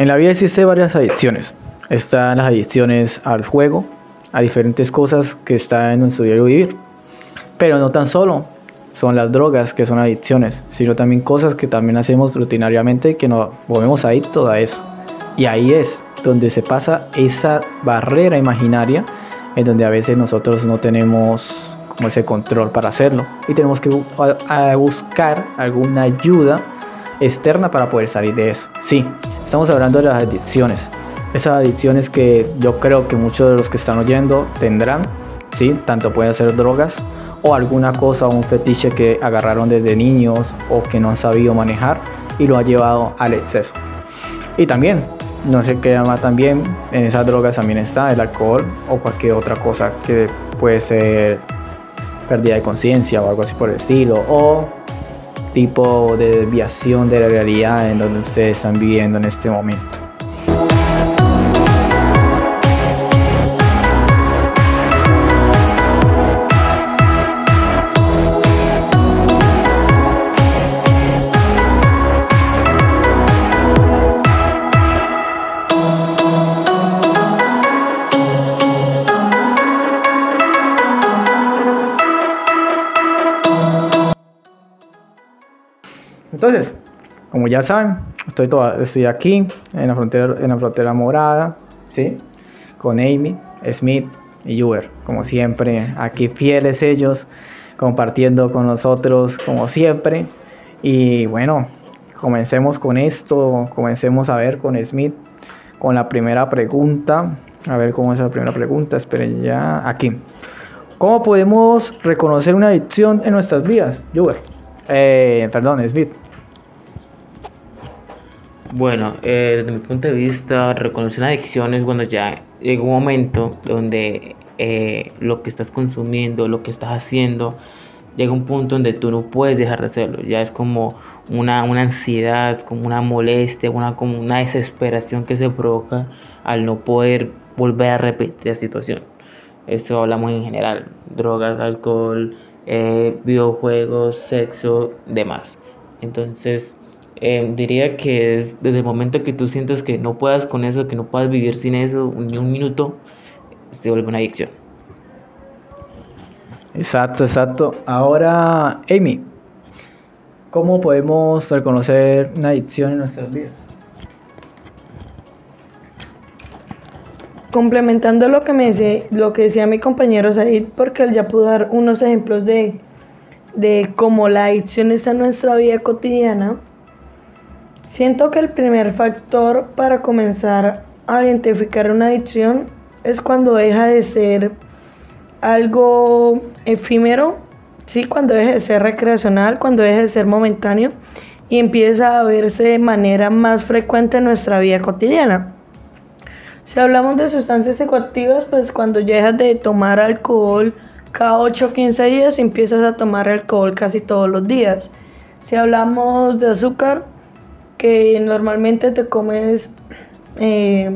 En la vida existen varias adicciones. Están las adicciones al juego, a diferentes cosas que están en nuestro diario vivir. Pero no tan solo son las drogas que son adicciones, sino también cosas que también hacemos rutinariamente que nos volvemos adictos a eso. Y ahí es donde se pasa esa barrera imaginaria en donde a veces nosotros no tenemos como ese control para hacerlo y tenemos que buscar alguna ayuda externa para poder salir de eso. Sí, estamos hablando de las adicciones. Esas adicciones que yo creo que muchos de los que están oyendo tendrán, sí, tanto pueden ser drogas o alguna cosa un fetiche que agarraron desde niños o que no han sabido manejar y lo ha llevado al exceso. Y también no sé qué llama también, en esas drogas también está el alcohol o cualquier otra cosa que puede ser pérdida de conciencia o algo así por el estilo, o tipo de desviación de la realidad en donde ustedes están viviendo en este momento. Como ya saben, estoy, aquí en la, frontera, en la frontera morada, ¿sí? Con Amy, Smith y Uber, como siempre, aquí fieles ellos, compartiendo con nosotros como siempre. Y bueno, comencemos con esto, comencemos a ver con Smith, con la primera pregunta. A ver cómo es la primera pregunta, esperen ya, aquí. ¿Cómo podemos reconocer una adicción en nuestras vidas, Uber? Eh, perdón, Smith. Bueno, eh, desde mi punto de vista, reconocer una adicción es cuando ya llega un momento donde eh, lo que estás consumiendo, lo que estás haciendo, llega un punto donde tú no puedes dejar de hacerlo. Ya es como una, una ansiedad, como una molestia, una, como una desesperación que se provoca al no poder volver a repetir la situación. Esto hablamos en general, drogas, alcohol, eh, videojuegos, sexo, demás. Entonces, Em, diría que es desde el momento que tú sientes que no puedas con eso, que no puedas vivir sin eso ni un minuto, se vuelve una adicción. Exacto, exacto. Ahora, Amy, ¿cómo podemos reconocer una adicción en nuestras vidas? Complementando lo que me decía, lo que decía mi compañero Said, porque él ya pudo dar unos ejemplos de, de cómo la adicción está en nuestra vida cotidiana Siento que el primer factor para comenzar a identificar una adicción es cuando deja de ser algo efímero, sí, cuando deja de ser recreacional, cuando deja de ser momentáneo y empieza a verse de manera más frecuente en nuestra vida cotidiana. Si hablamos de sustancias psicoactivas, pues cuando dejas de tomar alcohol cada 8 o 15 días, empiezas a tomar alcohol casi todos los días. Si hablamos de azúcar, que normalmente te comes, eh,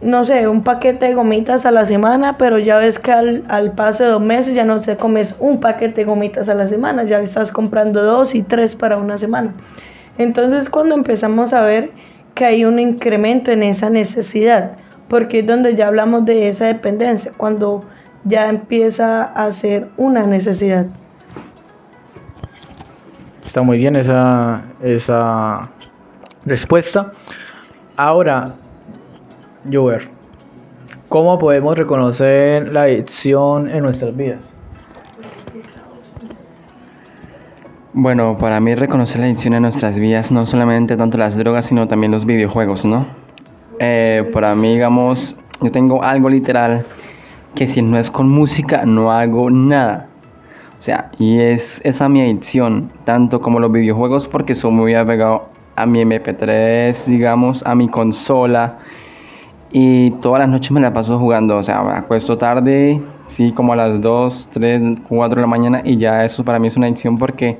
no sé, un paquete de gomitas a la semana, pero ya ves que al, al paso de dos meses ya no te comes un paquete de gomitas a la semana, ya estás comprando dos y tres para una semana. Entonces cuando empezamos a ver que hay un incremento en esa necesidad, porque es donde ya hablamos de esa dependencia, cuando ya empieza a ser una necesidad. Está muy bien esa, esa respuesta. Ahora, Jover, ¿cómo podemos reconocer la adicción en nuestras vidas? Bueno, para mí reconocer la adicción en nuestras vidas no solamente tanto las drogas, sino también los videojuegos, ¿no? Eh, para mí, digamos, yo tengo algo literal que si no es con música no hago nada. O sea, y es esa mi adicción, tanto como los videojuegos, porque soy muy apegado a mi MP3, digamos, a mi consola. Y todas las noches me la paso jugando, o sea, me acuesto tarde, sí, como a las 2, 3, 4 de la mañana y ya eso para mí es una adicción porque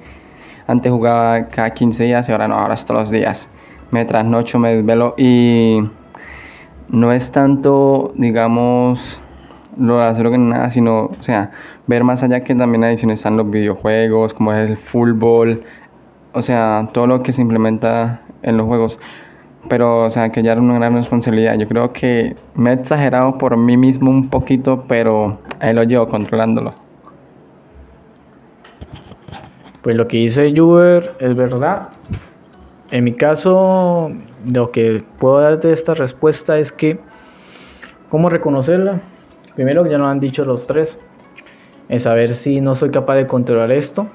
antes jugaba cada 15 días y ahora no, ahora es todos los días. Me trasnocho, me desvelo y no es tanto, digamos, lo de hacer que nada, sino, o sea, ver más allá que también adicciones están los videojuegos, como es el fútbol, o sea, todo lo que se implementa en los juegos. pero o sea que ya era una gran responsabilidad. Yo creo que me he exagerado por mí mismo un poquito, pero ahí lo llevo controlándolo. Pues lo que dice Juber es verdad. En mi caso, lo que puedo dar de esta respuesta es que, ¿cómo reconocerla? Primero, ya nos han dicho los tres, es saber si no soy capaz de controlar esto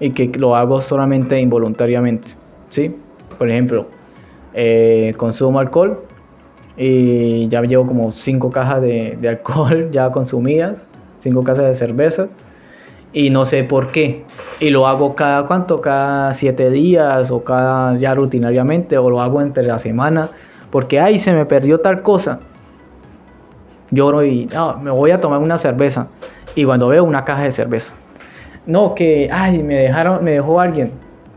y que lo hago solamente involuntariamente. ¿sí? Por ejemplo, eh, consumo alcohol y ya llevo como cinco cajas de, alcohol ya consumidas, cinco cajas de cerveza y no sé por qué. Y lo hago cada cuánto, cada siete días o cada ya rutinariamente o lo hago entre la semana porque ay se me perdió tal cosa. Lloro y me voy a tomar una cerveza y cuando veo una caja de cerveza. No, que ay me dejaron, me dejó alguien,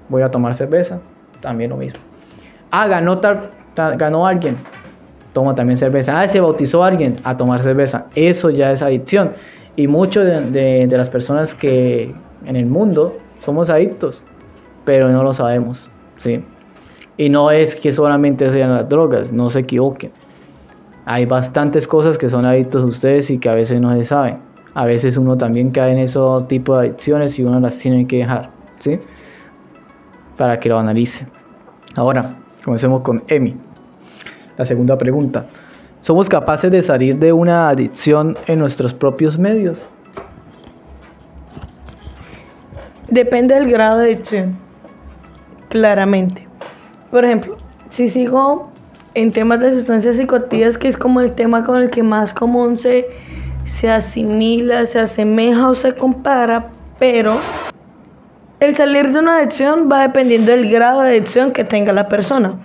voy a tomar cerveza, también lo mismo. Ah, ganó tal, ganó alguien, toma también cerveza. Ah, se bautizó alguien a tomar cerveza. Eso ya es adicción. Y muchas de, de, las personas que en el mundo somos adictos, pero no lo sabemos, ¿sí? Y no es que solamente sean las drogas, no se equivoquen. Hay bastantes cosas que son adictos ustedes y que a veces no se saben. A veces uno también cae en ese tipo de adicciones y uno las tiene que dejar, ¿sí? Para que lo analice. Ahora, comencemos con Emi. La segunda pregunta. ¿Somos capaces de salir de una adicción en nuestros propios medios? Depende del grado de adicción, claramente. Por ejemplo, si sigo en temas de sustancias psicoactivas, que es como el tema con el que más común se, se asimila, se asemeja o se compara, pero el salir de una adicción va dependiendo del grado de adicción que tenga la persona.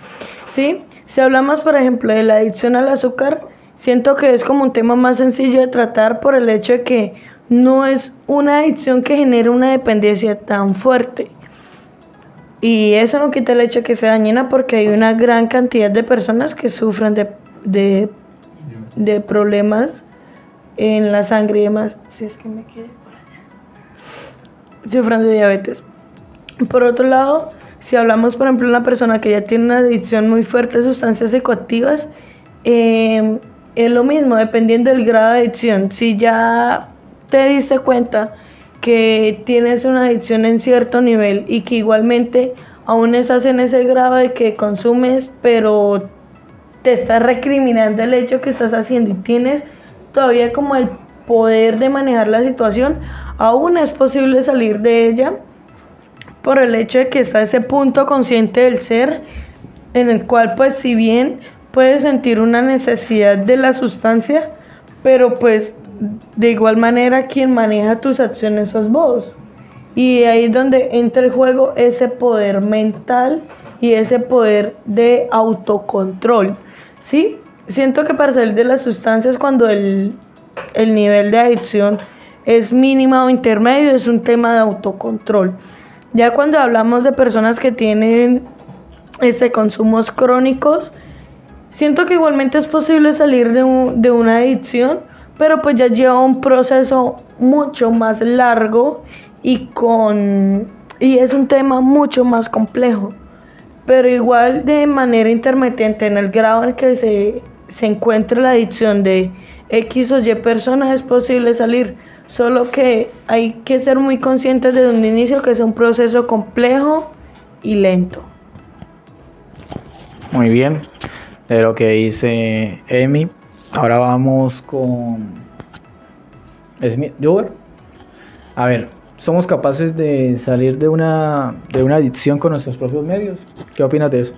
¿Sí? Si hablamos, por ejemplo, de la adicción al azúcar, siento que es como un tema más sencillo de tratar por el hecho de que no es una adicción que genere una dependencia tan fuerte. Y eso no quita el hecho de que sea dañina porque hay una gran cantidad de personas que sufren de, de, de problemas en la sangre y demás. Si es que me quedé por allá. Sufren de diabetes. Por otro lado, si hablamos, por ejemplo, de una persona que ya tiene una adicción muy fuerte a sustancias psicoactivas, eh, es lo mismo, dependiendo del grado de adicción. Si ya te diste cuenta que tienes una adicción en cierto nivel y que igualmente aún estás en ese grado de que consumes, pero te estás recriminando el hecho que estás haciendo y tienes todavía como el poder de manejar la situación, aún es posible salir de ella por el hecho de que está ese punto consciente del ser en el cual pues si bien puedes sentir una necesidad de la sustancia, pero pues de igual manera quien maneja tus acciones sos vos. Y ahí es donde entra el juego ese poder mental y ese poder de autocontrol. ¿Sí? Siento que para salir de las sustancias cuando el, el nivel de adicción es mínimo o intermedio es un tema de autocontrol. Ya cuando hablamos de personas que tienen este, consumos crónicos, siento que igualmente es posible salir de, un, de una adicción, pero pues ya lleva un proceso mucho más largo y con y es un tema mucho más complejo. Pero igual de manera intermitente en el grado en que se, se encuentra la adicción de X o Y personas es posible salir. Solo que hay que ser muy conscientes desde un inicio que es un proceso complejo y lento. Muy bien, de lo que dice Emi. Ahora vamos con Smith A ver, ¿somos capaces de salir de una, de una adicción con nuestros propios medios? ¿Qué opinas de eso?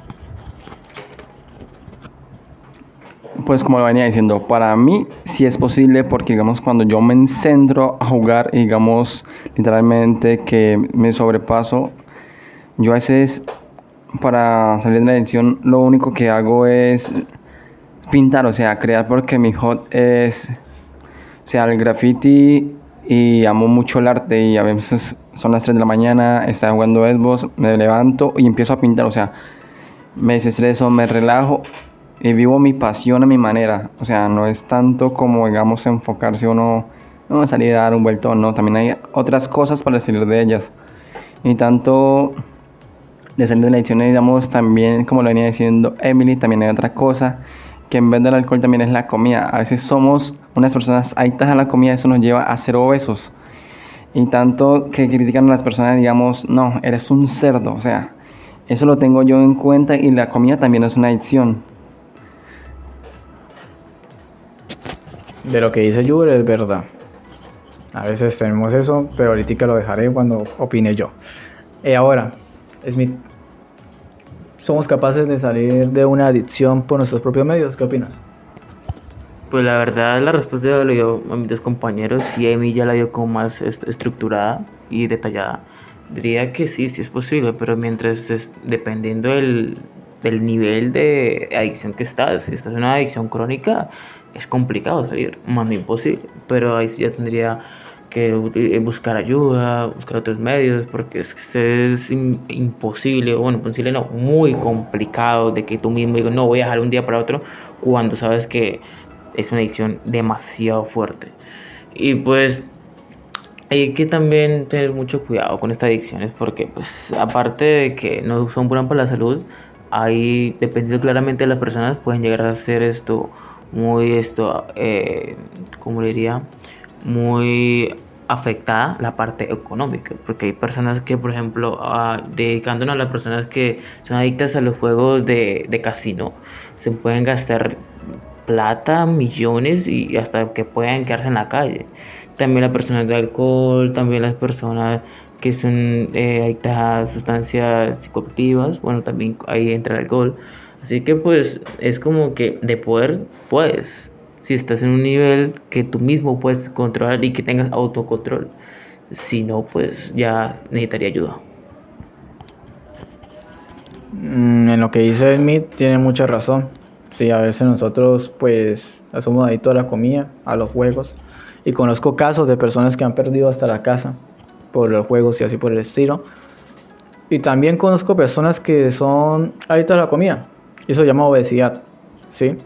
Pues como venía diciendo, para mí sí es posible porque digamos cuando yo me encentro a jugar, digamos literalmente que me sobrepaso, yo a veces para salir de la edición lo único que hago es pintar, o sea, crear porque mi hot es, o sea, el graffiti y amo mucho el arte y a veces son las 3 de la mañana, estoy jugando Xbox, me levanto y empiezo a pintar, o sea, me desestreso, me relajo y vivo mi pasión a mi manera. O sea, no es tanto como, digamos, enfocarse uno, no, salir a dar un vuelto, no, también hay otras cosas para salir de ellas. Y tanto de salir de la adicción, digamos, también, como lo venía diciendo Emily, también hay otra cosa, que en vez del alcohol también es la comida. A veces somos unas personas adictas a la comida, eso nos lleva a ser obesos. Y tanto que critican a las personas, digamos, no, eres un cerdo, o sea, eso lo tengo yo en cuenta y la comida también es una adicción. De lo que dice Yuber es verdad. A veces tenemos eso, pero ahorita lo dejaré cuando opine yo. Y ahora, Smith, ¿somos capaces de salir de una adicción por nuestros propios medios? ¿Qué opinas? Pues la verdad, la respuesta la dio a mis dos compañeros y Amy ya la dio como más estructurada y detallada. Diría que sí, sí es posible, pero mientras es, dependiendo del, del nivel de adicción que estás, si estás en una adicción crónica, es complicado salir, más no imposible, pero ahí sí ya tendría que eh, buscar ayuda, buscar otros medios, porque es, es imposible, bueno, imposible no, muy complicado de que tú mismo digas, no voy a dejar un día para otro, cuando sabes que es una adicción demasiado fuerte. Y pues hay que también tener mucho cuidado con estas adicciones, porque pues aparte de que no son buenas para la salud, ahí dependiendo claramente de las personas pueden llegar a hacer esto muy esto, eh, como diría, muy afectada la parte económica, porque hay personas que, por ejemplo, uh, dedicándonos a las personas que son adictas a los juegos de, de casino, se pueden gastar plata, millones y hasta que puedan quedarse en la calle. También las personas de alcohol, también las personas que son eh, adictas a sustancias psicoactivas, bueno, también ahí entra el alcohol. Así que pues es como que de poder puedes, si estás en un nivel que tú mismo puedes controlar y que tengas autocontrol. Si no, pues ya necesitaría ayuda. Mm, en lo que dice Smith tiene mucha razón. Sí, a veces nosotros pues adictos a la comida, a los juegos. Y conozco casos de personas que han perdido hasta la casa por los juegos y así por el estilo. Y también conozco personas que son adictas a la comida. Eso se llama obesidad, ¿sí?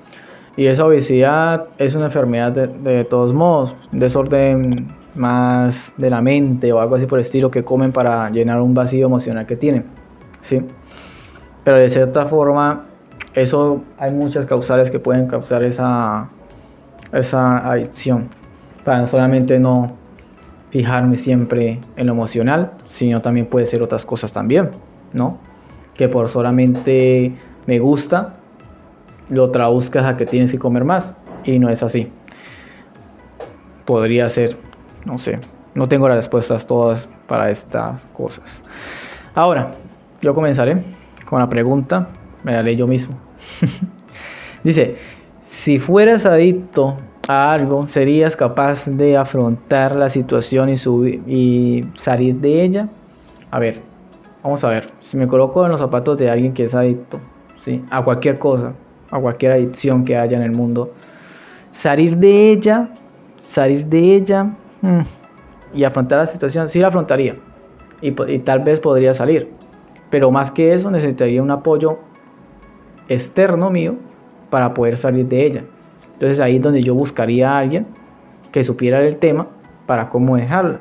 Y esa obesidad es una enfermedad de, todos modos, desorden más de la mente o algo así por el estilo que comen para llenar un vacío emocional que tienen, ¿sí? Pero de cierta forma, eso hay muchas causales que pueden causar esa, esa adicción. Para no solamente no fijarme siempre en lo emocional, sino también puede ser otras cosas también, ¿no? Que por solamente me gusta, lo traduzcas a que tienes que comer más. Y no es así. Podría ser, no sé. No tengo las respuestas todas para estas cosas. Ahora, yo comenzaré con la pregunta. Me la leí yo mismo. Dice, si fueras adicto a algo, ¿serías capaz de afrontar la situación y, y salir de ella? A ver, vamos a ver. Si me coloco en los zapatos de alguien que es adicto, a cualquier cosa, a cualquier adicción que haya en el mundo. Salir de ella, salir de ella mm, y afrontar la situación, sí la afrontaría. Y, tal vez podría salir. Pero más que eso necesitaría un apoyo externo mío para poder salir de ella. Entonces ahí es donde yo buscaría a alguien que supiera del tema para cómo dejarla.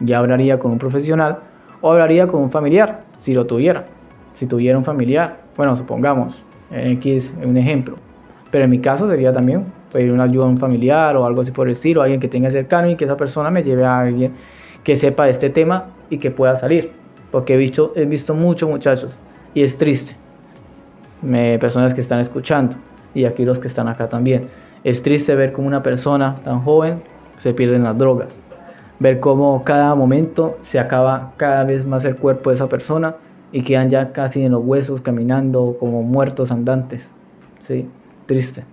Ya hablaría con un profesional o hablaría con un familiar, si lo tuviera. Si tuviera un familiar bueno, supongamos, en X un ejemplo. Pero en mi caso sería también pedir una ayuda a un familiar o algo así por el estilo, alguien que tenga cercano y que esa persona me lleve a alguien que sepa de este tema y que pueda salir. Porque he visto, he visto muchos muchachos y es triste. Me, personas que están escuchando y aquí los que están acá también. Es triste ver cómo una persona tan joven se pierde en las drogas. Ver cómo cada momento se acaba cada vez más el cuerpo de esa persona y quedan ya casi en los huesos caminando como muertos andantes. Sí, triste.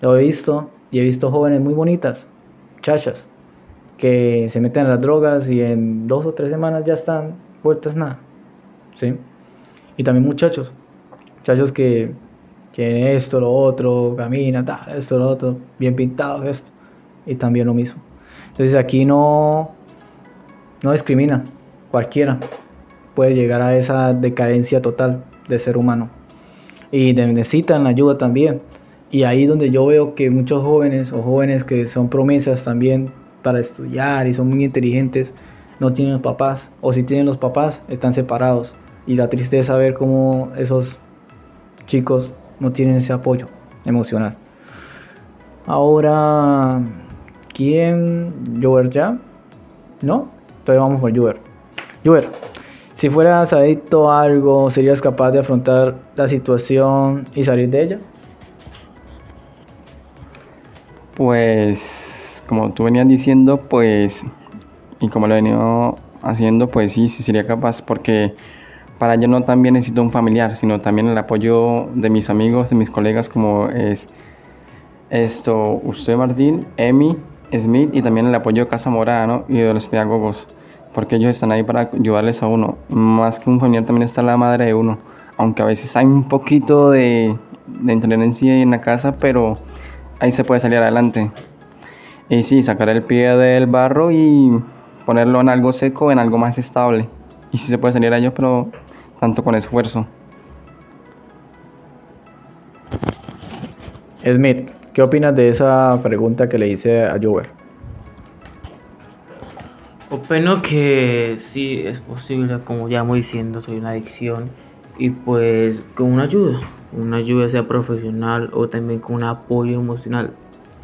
Lo he visto y he visto jóvenes muy bonitas, chachas, que se meten en las drogas y en dos o tres semanas ya están vueltas nada. ¿Sí? Y también muchachos, muchachos que tienen esto, lo otro, caminan, tal, esto, lo otro, bien pintados, esto, y también lo mismo. Entonces aquí no, no discrimina, cualquiera puede llegar a esa decadencia total de ser humano. Y necesitan ayuda también. Y ahí donde yo veo que muchos jóvenes o jóvenes que son promesas también para estudiar y son muy inteligentes, no tienen papás. O si tienen los papás, están separados. Y la tristeza ver cómo esos chicos no tienen ese apoyo emocional. Ahora, ¿quién? ¿Jover ya? ¿No? Entonces vamos por Jover. Jover, si fueras adicto a algo, ¿serías capaz de afrontar la situación y salir de ella? Pues, como tú venías diciendo, pues, y como lo he venido haciendo, pues sí, sí sería capaz, porque para ello no también necesito un familiar, sino también el apoyo de mis amigos, de mis colegas, como es esto, usted Martín, Emi, Smith y también el apoyo de Casa Morada y de los pedagogos, porque ellos están ahí para ayudarles a uno. Más que un familiar también está la madre de uno, aunque a veces hay un poquito de, de intolerancia en la casa, pero ahí se puede salir adelante. Y sí, sacar el pie del barro y ponerlo en algo seco, en algo más estable. Y sí se puede salir a ellos, pero tanto con esfuerzo. Smith, ¿qué opinas de esa pregunta que le hice a Jover? Opino que sí es posible, como ya voy diciendo, soy una adicción y pues con una ayuda, una ayuda sea profesional o también con un apoyo emocional.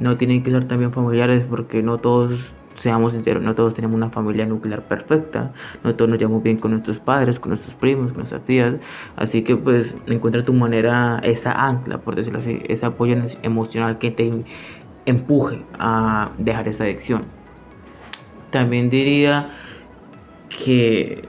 No tienen que ser también familiares porque no todos, seamos sinceros, no todos tenemos una familia nuclear perfecta, no todos nos llevamos bien con nuestros padres, con nuestros primos, con nuestras tías, así que pues encuentra tu manera, esa ancla, por decirlo así, ese apoyo emocional que te empuje a dejar esa adicción. También diría que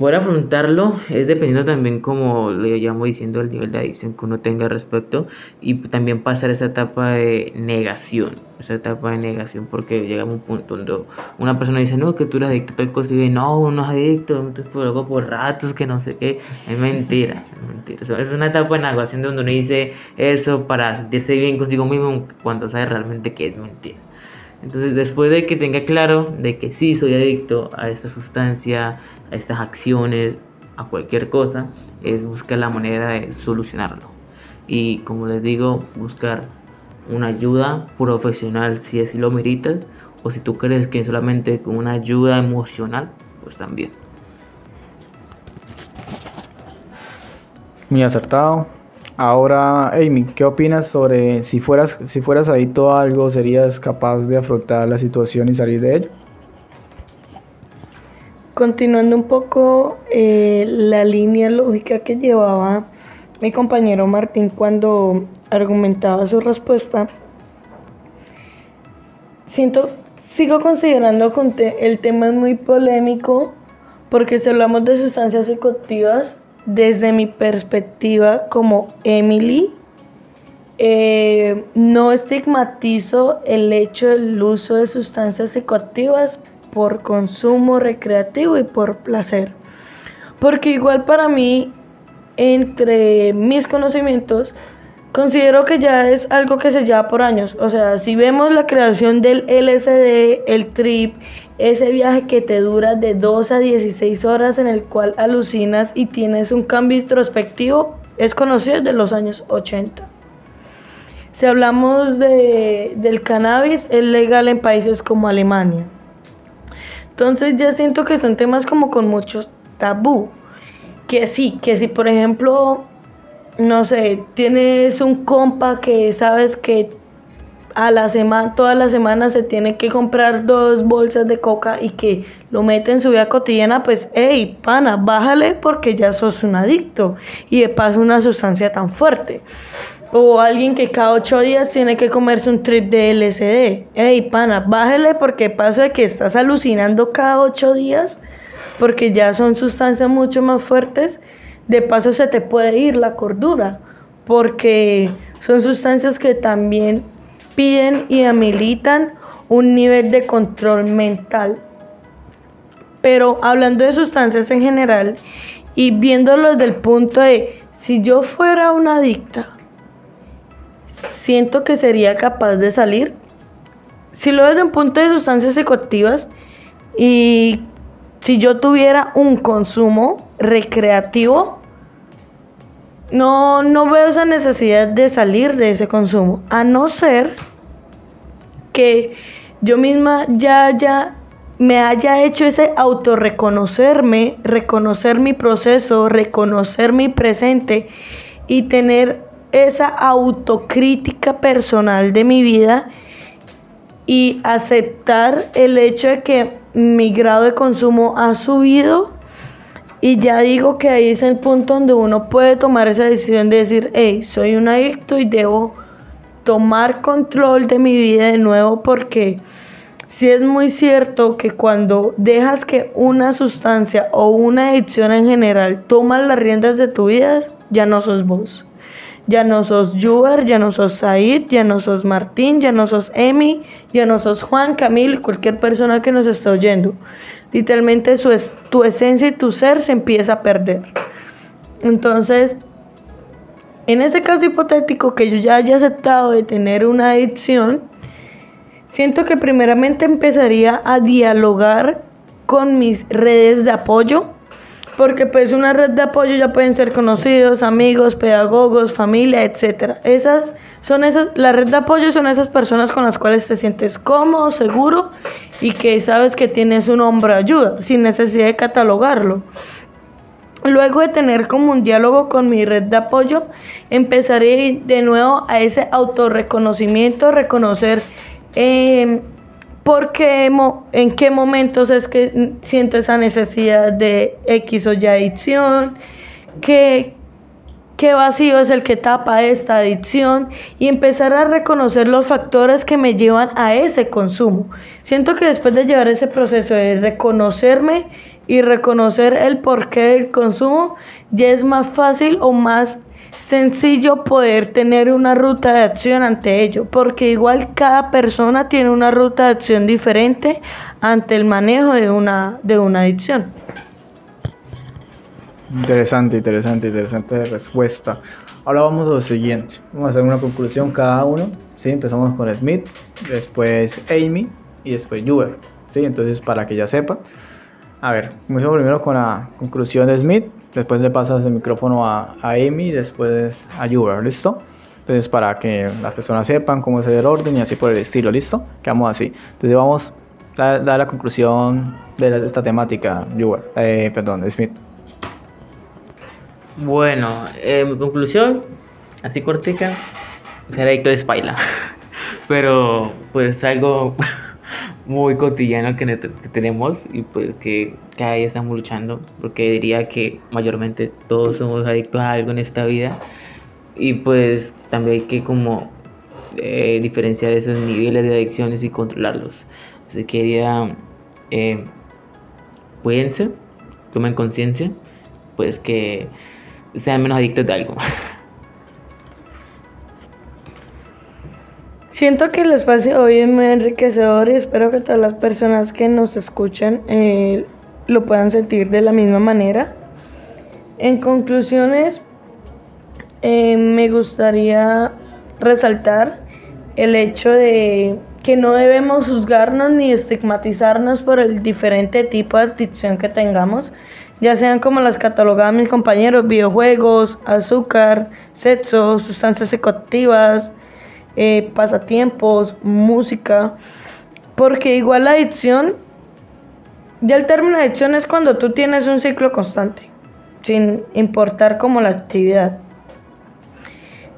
poder afrontarlo es dependiendo también, como le llamo diciendo, el nivel de adicción que uno tenga al respecto y también pasar esa etapa de negación, esa etapa de negación, porque llega un punto donde una persona dice, no, que tú eres adicto a tal cosa, y no, uno es adicto, por algo por ratos, que no sé qué, es mentira, es mentira. es una etapa de negación donde uno dice eso para sentirse bien consigo mismo cuando sabe realmente que es mentira. Entonces, después de que tenga claro de que sí soy adicto a esta sustancia, a estas acciones, a cualquier cosa, es buscar la manera de solucionarlo. Y como les digo, buscar una ayuda profesional si así lo meritas, o si tú crees que solamente con una ayuda emocional, pues también. Muy acertado. Ahora, Amy, ¿qué opinas sobre si fueras, si fueras adicto a algo, serías capaz de afrontar la situación y salir de ella? Continuando un poco eh, la línea lógica que llevaba mi compañero Martín cuando argumentaba su respuesta, siento, sigo considerando que el tema es muy polémico porque si hablamos de sustancias psicoactivas, desde mi perspectiva como Emily, eh, no estigmatizo el hecho del uso de sustancias psicoactivas por consumo recreativo y por placer. Porque igual para mí, entre mis conocimientos, Considero que ya es algo que se lleva por años. O sea, si vemos la creación del LSD, el trip, ese viaje que te dura de 2 a 16 horas en el cual alucinas y tienes un cambio introspectivo, es conocido desde los años 80. Si hablamos de, del cannabis, es legal en países como Alemania. Entonces ya siento que son temas como con mucho tabú. Que sí, que si por ejemplo no sé, tienes un compa que sabes que a la semana, toda la semana se tiene que comprar dos bolsas de coca y que lo mete en su vida cotidiana, pues, hey, pana, bájale porque ya sos un adicto y de paso una sustancia tan fuerte. O alguien que cada ocho días tiene que comerse un trip de LSD. Hey, pana, bájale porque paso de que estás alucinando cada ocho días porque ya son sustancias mucho más fuertes de paso se te puede ir la cordura, porque son sustancias que también piden y amilitan un nivel de control mental. Pero hablando de sustancias en general y viéndolo desde el punto de si yo fuera una adicta, siento que sería capaz de salir. Si lo ves desde un punto de sustancias psicoactivas y si yo tuviera un consumo recreativo, no, no veo esa necesidad de salir de ese consumo, a no ser que yo misma ya haya me haya hecho ese autorreconocerme, reconocer mi proceso, reconocer mi presente y tener esa autocrítica personal de mi vida y aceptar el hecho de que mi grado de consumo ha subido y ya digo que ahí es el punto donde uno puede tomar esa decisión de decir, hey, soy un adicto y debo tomar control de mi vida de nuevo porque si es muy cierto que cuando dejas que una sustancia o una adicción en general toma las riendas de tu vida, ya no sos vos. Ya no sos Juber, ya no sos Said, ya no sos Martín, ya no sos Emi, ya no sos Juan, Camil, cualquier persona que nos esté oyendo. Literalmente su es, tu esencia y tu ser se empieza a perder. Entonces, en ese caso hipotético que yo ya haya aceptado de tener una adicción, Siento que primeramente empezaría a dialogar con mis redes de apoyo, porque pues una red de apoyo ya pueden ser conocidos, amigos, pedagogos, familia, etcétera. Esas son esas, la red de apoyo son esas personas con las cuales te sientes cómodo, seguro y que sabes que tienes un hombro de ayuda, sin necesidad de catalogarlo. Luego de tener como un diálogo con mi red de apoyo, empezaré de nuevo a ese autorreconocimiento, reconocer eh, porque en qué momentos es que siento esa necesidad de X o Y adicción, qué, qué vacío es el que tapa esta adicción y empezar a reconocer los factores que me llevan a ese consumo. Siento que después de llevar ese proceso de reconocerme y reconocer el porqué del consumo, ya es más fácil o más sencillo poder tener una ruta de acción ante ello, porque igual cada persona tiene una ruta de acción diferente ante el manejo de una, de una adicción. Interesante, interesante, interesante respuesta. Ahora vamos a lo siguiente. Vamos a hacer una conclusión cada uno. ¿sí? Empezamos con Smith, después Amy y después Juber. ¿sí? Entonces, para que ya sepa. A ver, empezamos primero con la conclusión de Smith. Después le pasas el micrófono a, a Amy, después a Juber, ¿listo? Entonces, para que las personas sepan cómo es el orden y así por el estilo, ¿listo? Quedamos así. Entonces, vamos a dar la conclusión de esta temática, Juber, eh, perdón, Smith. Bueno, eh, mi conclusión, así cortica, ser adicto de Spaila. Pero, pues, algo muy cotidiano que, tenemos y pues que cada día estamos luchando porque diría que mayormente todos somos adictos a algo en esta vida. Y pues también hay que como eh, diferenciar esos niveles de adicciones y controlarlos. Así que diría eh, cuídense tomen conciencia pues que sean menos adictos de algo Siento que el espacio hoy es muy enriquecedor y espero que todas las personas que nos escuchan eh, lo puedan sentir de la misma manera. En conclusiones, eh, me gustaría resaltar el hecho de que no debemos juzgarnos ni estigmatizarnos por el diferente tipo de adicción que tengamos, ya sean como las catalogadas mis compañeros, videojuegos, azúcar, sexo, sustancias psicoactivas, eh, pasatiempos, música, porque igual la adicción, ya el término adicción es cuando tú tienes un ciclo constante, sin importar como la actividad.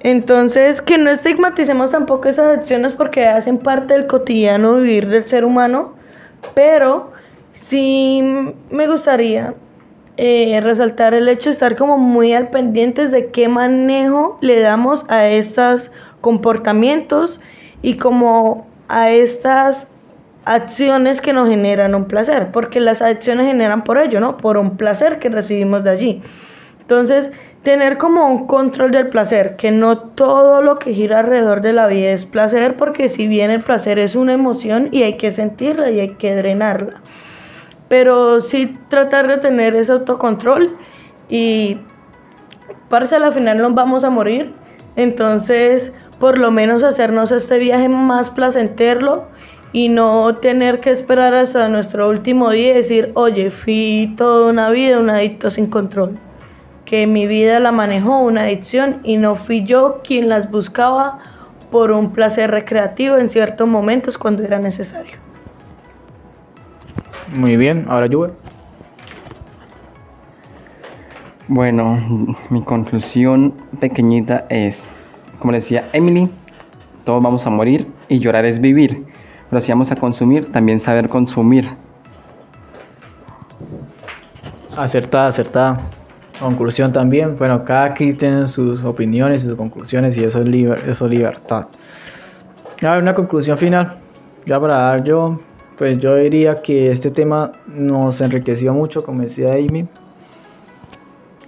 Entonces, que no estigmaticemos tampoco esas adicciones porque hacen parte del cotidiano vivir del ser humano, pero sí me gustaría eh, resaltar el hecho de estar como muy al pendientes de qué manejo le damos a estas comportamientos y como a estas acciones que nos generan un placer, porque las acciones generan por ello, ¿no? Por un placer que recibimos de allí. Entonces, tener como un control del placer, que no todo lo que gira alrededor de la vida es placer, porque si bien el placer es una emoción y hay que sentirla y hay que drenarla. Pero sí tratar de tener ese autocontrol y, parce, al final nos vamos a morir. Entonces, por lo menos hacernos este viaje más placentero y no tener que esperar hasta nuestro último día y decir, oye, fui toda una vida un adicto sin control, que mi vida la manejó una adicción y no fui yo quien las buscaba por un placer recreativo en ciertos momentos cuando era necesario. Muy bien, ahora yo. Bueno, mi conclusión pequeñita es, como decía Emily, todos vamos a morir y llorar es vivir. Pero si vamos a consumir, también saber consumir. Acertada, acertada. Conclusión también. Bueno, cada quien tiene sus opiniones y sus conclusiones y eso es, liber eso es libertad. A ver, una conclusión final. Ya para dar yo, pues yo diría que este tema nos enriqueció mucho, como decía Amy.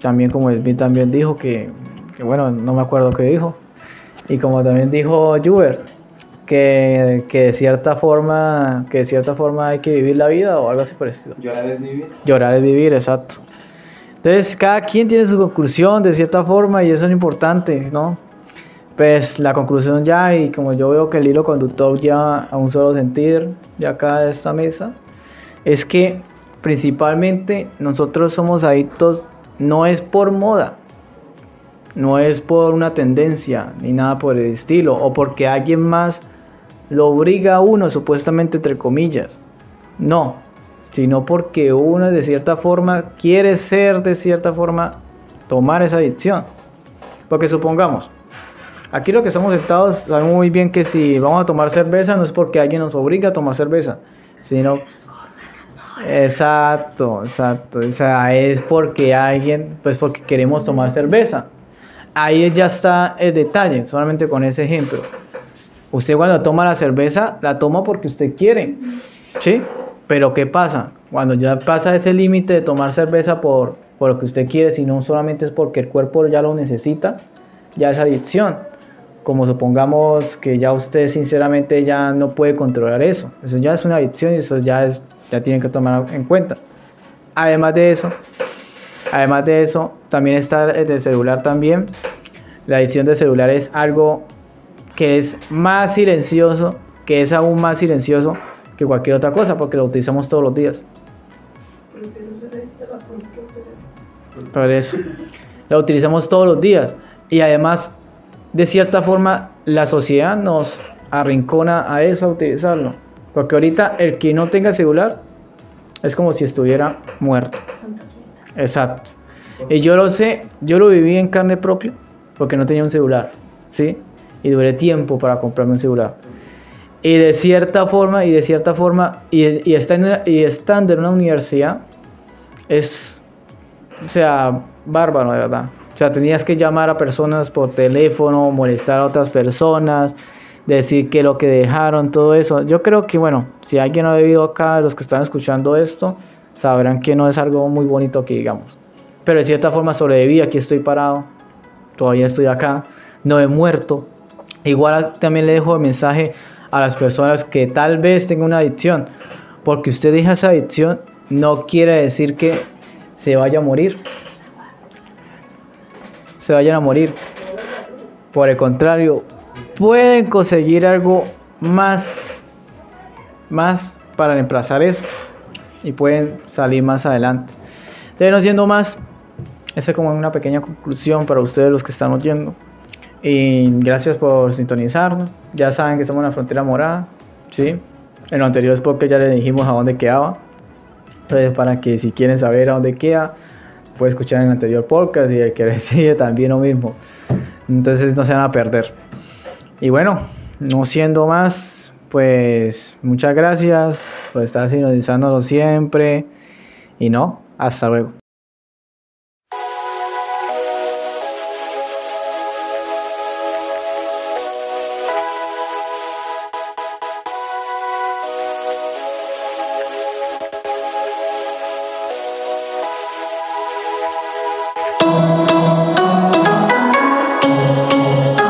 También como Smith también dijo que bueno, no me acuerdo qué dijo. Y como también dijo Juber, que, que, de cierta forma que de cierta forma hay que vivir la vida o algo así estilo. Llorar es vivir. Llorar es vivir, exacto. Entonces, cada quien tiene su conclusión de cierta forma y eso es importante, ¿no? Pues la conclusión ya, y como yo veo que el hilo conductor ya a un solo sentir, ya acá de esta mesa, es que principalmente nosotros somos adictos, no es por moda, no es por una tendencia, ni nada por el estilo, o porque alguien más lo obliga a uno, supuestamente entre comillas. No, sino porque uno de cierta forma quiere ser de cierta forma tomar esa adicción. Porque supongamos, aquí lo que estamos sentados sabemos muy bien que si vamos a tomar cerveza no es porque alguien nos obliga a tomar cerveza, sino exacto, exacto, o sea, es porque alguien, pues porque queremos tomar cerveza. Ahí ya está el detalle, solamente con ese ejemplo. Usted cuando toma la cerveza, la toma porque usted quiere, ¿sí? Pero ¿qué pasa? Cuando ya pasa ese límite de tomar cerveza por, por lo que usted quiere, si no solamente es porque el cuerpo ya lo necesita, ya es adicción. Como supongamos que ya usted sinceramente ya no puede controlar eso. Eso ya es una adicción y eso ya, es, ya tiene que tomar en cuenta. Además de eso, además de eso, también está el del celular también. La adicción del celular es algo que es más silencioso, que es aún más silencioso que cualquier otra cosa porque lo utilizamos todos los días. Por eso, lo utilizamos todos los días y además, de cierta forma, la sociedad nos arrincona a eso, a utilizarlo. Porque ahorita el que no tenga celular es como si estuviera muerto. Exacto. Y yo lo sé, yo lo viví en carne propia porque no tenía un celular, ¿sí? Y duré tiempo para comprarme un celular. Y de cierta forma, y de cierta forma, y, y, estando, y estando en una universidad, es, o sea, bárbaro, de verdad. O sea, tenías que llamar a personas por teléfono, molestar a otras personas, decir que lo que dejaron, todo eso. Yo creo que, bueno, si alguien ha vivido acá, los que están escuchando esto, sabrán que no es algo muy bonito que digamos. Pero de cierta forma sobreviví, aquí estoy parado, todavía estoy acá, no he muerto. Igual también le dejo el mensaje a las personas que tal vez tengan una adicción. Porque usted deja esa adicción no quiere decir que se vaya a morir. Se vayan a morir. Por el contrario, pueden conseguir algo más, más para reemplazar eso. Y pueden salir más adelante. Entonces, no siendo más, esa es como una pequeña conclusión para ustedes los que están oyendo. Y gracias por sintonizarnos. Ya saben que estamos en la frontera morada. ¿sí? En lo anterior porque ya les dijimos a dónde quedaba. Entonces, para que si quieren saber a dónde queda, pueden escuchar en el anterior podcast y el que les sigue también lo mismo. Entonces, no se van a perder. Y bueno, no siendo más, pues muchas gracias por estar sintonizándonos siempre. Y no, hasta luego.